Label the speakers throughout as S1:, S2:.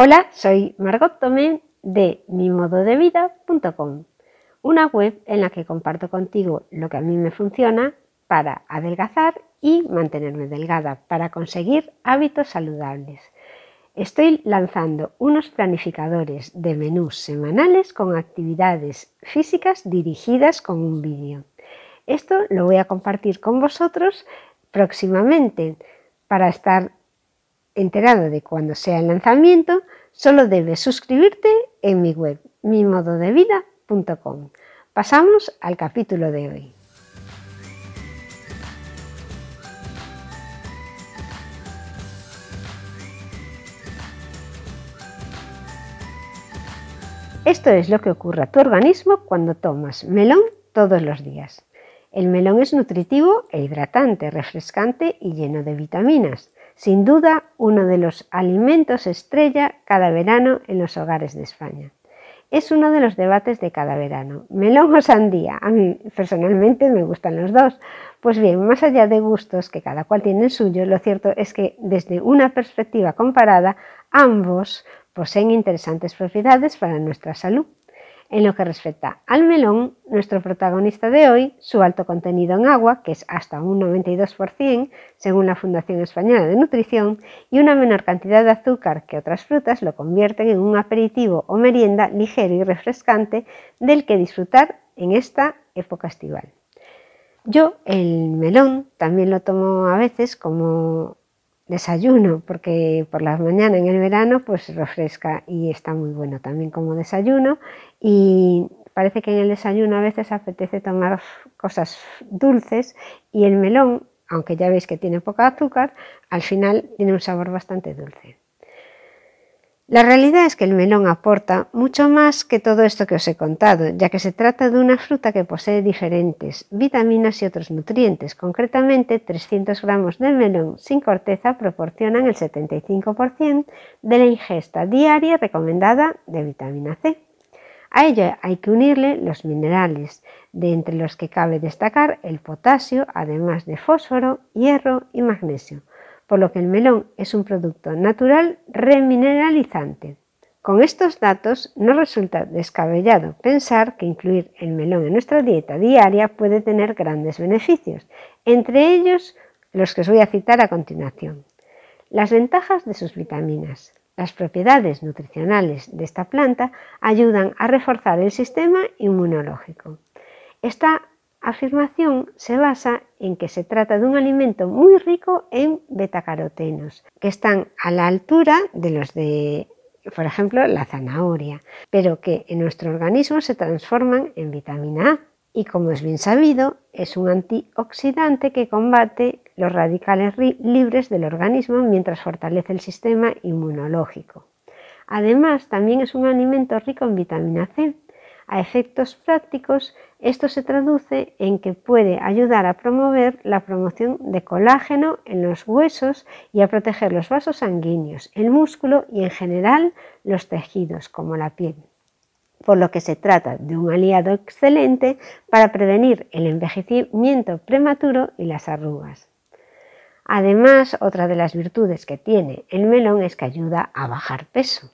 S1: Hola, soy Margot Tomé de mimododevida.com, una web en la que comparto contigo lo que a mí me funciona para adelgazar y mantenerme delgada, para conseguir hábitos saludables. Estoy lanzando unos planificadores de menús semanales con actividades físicas dirigidas con un vídeo. Esto lo voy a compartir con vosotros próximamente para estar enterado de cuando sea el lanzamiento, solo debes suscribirte en mi web mimododevida.com. Pasamos al capítulo de hoy. Esto es lo que ocurre a tu organismo cuando tomas melón todos los días. El melón es nutritivo e hidratante, refrescante y lleno de vitaminas. Sin duda, uno de los alimentos estrella cada verano en los hogares de España. Es uno de los debates de cada verano. ¿Melón o sandía? A mí personalmente me gustan los dos. Pues bien, más allá de gustos, que cada cual tiene el suyo, lo cierto es que desde una perspectiva comparada, ambos poseen interesantes propiedades para nuestra salud. En lo que respecta al melón, nuestro protagonista de hoy, su alto contenido en agua, que es hasta un 92% según la Fundación Española de Nutrición, y una menor cantidad de azúcar que otras frutas lo convierten en un aperitivo o merienda ligero y refrescante del que disfrutar en esta época estival. Yo el melón también lo tomo a veces como desayuno, porque por las mañanas en el verano pues refresca y está muy bueno también como desayuno y parece que en el desayuno a veces apetece tomar cosas dulces y el melón, aunque ya veis que tiene poca azúcar, al final tiene un sabor bastante dulce. La realidad es que el melón aporta mucho más que todo esto que os he contado, ya que se trata de una fruta que posee diferentes vitaminas y otros nutrientes. Concretamente, 300 gramos de melón sin corteza proporcionan el 75% de la ingesta diaria recomendada de vitamina C. A ello hay que unirle los minerales, de entre los que cabe destacar el potasio, además de fósforo, hierro y magnesio por lo que el melón es un producto natural remineralizante. Con estos datos no resulta descabellado pensar que incluir el melón en nuestra dieta diaria puede tener grandes beneficios, entre ellos los que os voy a citar a continuación. Las ventajas de sus vitaminas. Las propiedades nutricionales de esta planta ayudan a reforzar el sistema inmunológico. Esta afirmación se basa en que se trata de un alimento muy rico en betacarotenos, que están a la altura de los de, por ejemplo, la zanahoria, pero que en nuestro organismo se transforman en vitamina A y como es bien sabido, es un antioxidante que combate los radicales libres del organismo mientras fortalece el sistema inmunológico. Además, también es un alimento rico en vitamina C, a efectos prácticos, esto se traduce en que puede ayudar a promover la promoción de colágeno en los huesos y a proteger los vasos sanguíneos, el músculo y en general los tejidos como la piel. Por lo que se trata de un aliado excelente para prevenir el envejecimiento prematuro y las arrugas. Además, otra de las virtudes que tiene el melón es que ayuda a bajar peso.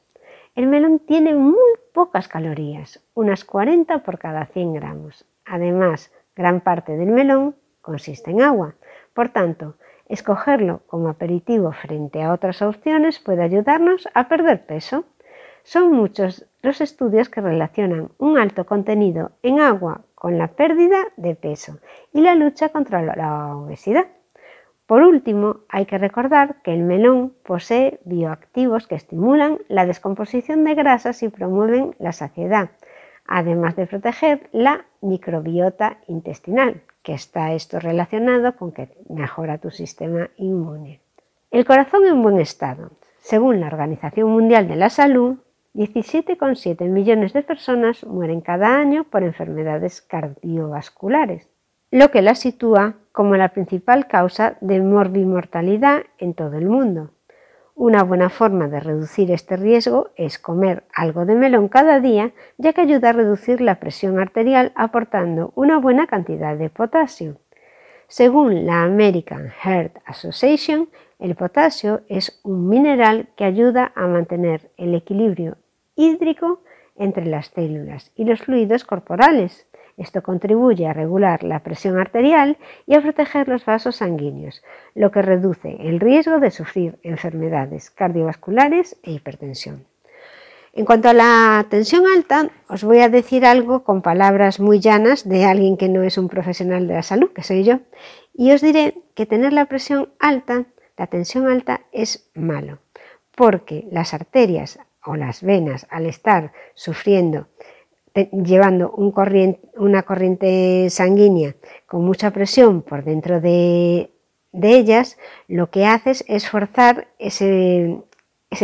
S1: El melón tiene muy pocas calorías, unas 40 por cada 100 gramos. Además, gran parte del melón consiste en agua. Por tanto, escogerlo como aperitivo frente a otras opciones puede ayudarnos a perder peso. Son muchos los estudios que relacionan un alto contenido en agua con la pérdida de peso y la lucha contra la obesidad. Por último, hay que recordar que el melón posee bioactivos que estimulan la descomposición de grasas y promueven la saciedad, además de proteger la microbiota intestinal, que está esto relacionado con que mejora tu sistema inmune. El corazón en buen estado. Según la Organización Mundial de la Salud, 17,7 millones de personas mueren cada año por enfermedades cardiovasculares, lo que la sitúa como la principal causa de morbimortalidad en todo el mundo. Una buena forma de reducir este riesgo es comer algo de melón cada día, ya que ayuda a reducir la presión arterial aportando una buena cantidad de potasio. Según la American Heart Association, El potasio es un mineral que ayuda a mantener el equilibrio hídrico entre las células y los fluidos corporales. Esto contribuye a regular la presión arterial y a proteger los vasos sanguíneos, lo que reduce el riesgo de sufrir enfermedades cardiovasculares e hipertensión. En cuanto a la tensión alta, os voy a decir algo con palabras muy llanas de alguien que no es un profesional de la salud, que soy yo, y os diré que tener la presión alta, la tensión alta es malo, porque las arterias o las venas al estar sufriendo llevando una corriente sanguínea con mucha presión por dentro de, ellas, lo que haces es forzar ese,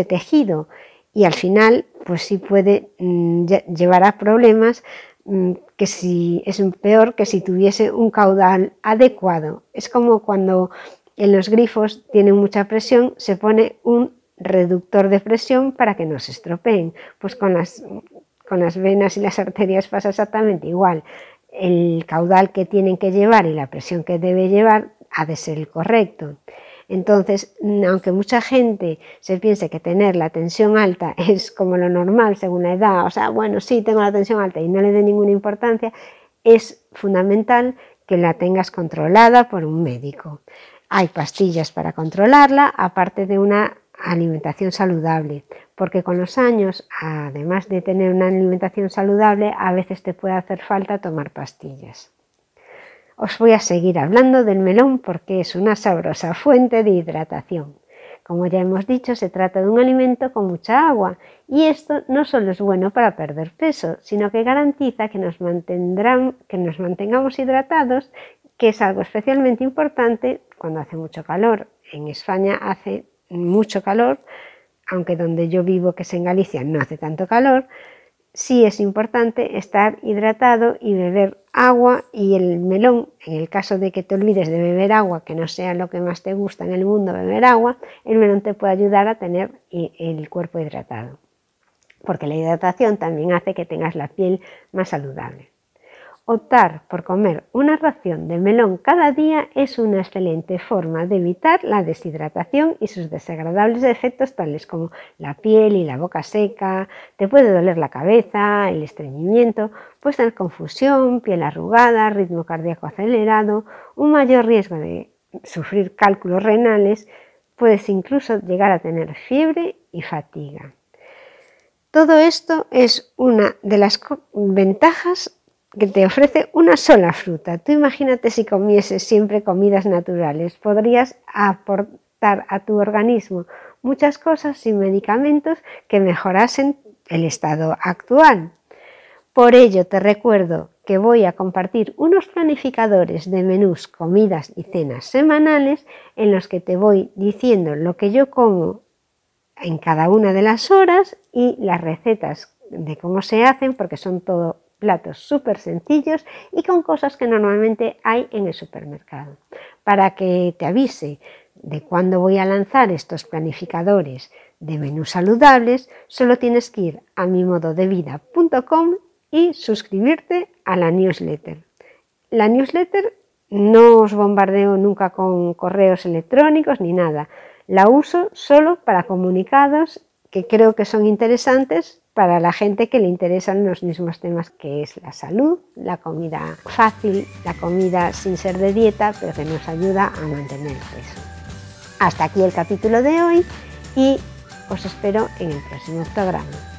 S1: tejido y al final pues sí puede mm, llevar a problemas mm, que si es peor que si tuviese un caudal adecuado. Es como cuando en los grifos tienen mucha presión, se pone un reductor de presión para que no se estropeen. Pues con las con las venas y las arterias pasa exactamente igual. El caudal que tienen que llevar y la presión que debe llevar ha de ser el correcto. Entonces, aunque mucha gente se piense que tener la tensión alta es como lo normal según la edad, o sea, bueno, sí, tengo la tensión alta y no le dé ninguna importancia, es fundamental que la tengas controlada por un médico. Hay pastillas para controlarla, aparte de una alimentación saludable porque con los años, además de tener una alimentación saludable, a veces te puede hacer falta tomar pastillas. Os voy a seguir hablando del melón porque es una sabrosa fuente de hidratación. Como ya hemos dicho, se trata de un alimento con mucha agua y esto no solo es bueno para perder peso, sino que garantiza que nos, que nos mantengamos hidratados, que es algo especialmente importante cuando hace mucho calor. En España hace mucho calor, aunque donde yo vivo, que es en Galicia, no hace tanto calor, sí es importante estar hidratado y beber agua y el melón, en el caso de que te olvides de beber agua, que no sea lo que más te gusta en el mundo beber agua, el melón te puede ayudar a tener el cuerpo hidratado, porque la hidratación también hace que tengas la piel más saludable. Optar por comer una ración de melón cada día es una excelente forma de evitar la deshidratación y sus desagradables efectos tales como la piel y la boca seca, te puede doler la cabeza, el estreñimiento, puedes tener confusión, piel arrugada, ritmo cardíaco acelerado, un mayor riesgo de sufrir cálculos renales, puedes incluso llegar a tener fiebre y fatiga. Todo esto es una de las ventajas que te ofrece una sola fruta. Tú imagínate si comieses siempre comidas naturales. Podrías aportar a tu organismo muchas cosas sin medicamentos que mejorasen el estado actual. Por ello te recuerdo que voy a compartir unos planificadores de menús, comidas y cenas semanales en los que te voy diciendo lo que yo como en cada una de las horas y las recetas de cómo se hacen, porque son todo platos súper sencillos y con cosas que normalmente hay en el supermercado. Para que te avise de cuándo voy a lanzar estos planificadores de menús saludables, solo tienes que ir a mimododevida.com y suscribirte a la newsletter. La newsletter no os bombardeo nunca con correos electrónicos ni nada. La uso solo para comunicados que creo que son interesantes para la gente que le interesan los mismos temas que es la salud, la comida fácil, la comida sin ser de dieta, pero que nos ayuda a mantener el peso. Hasta aquí el capítulo de hoy y os espero en el próximo programa.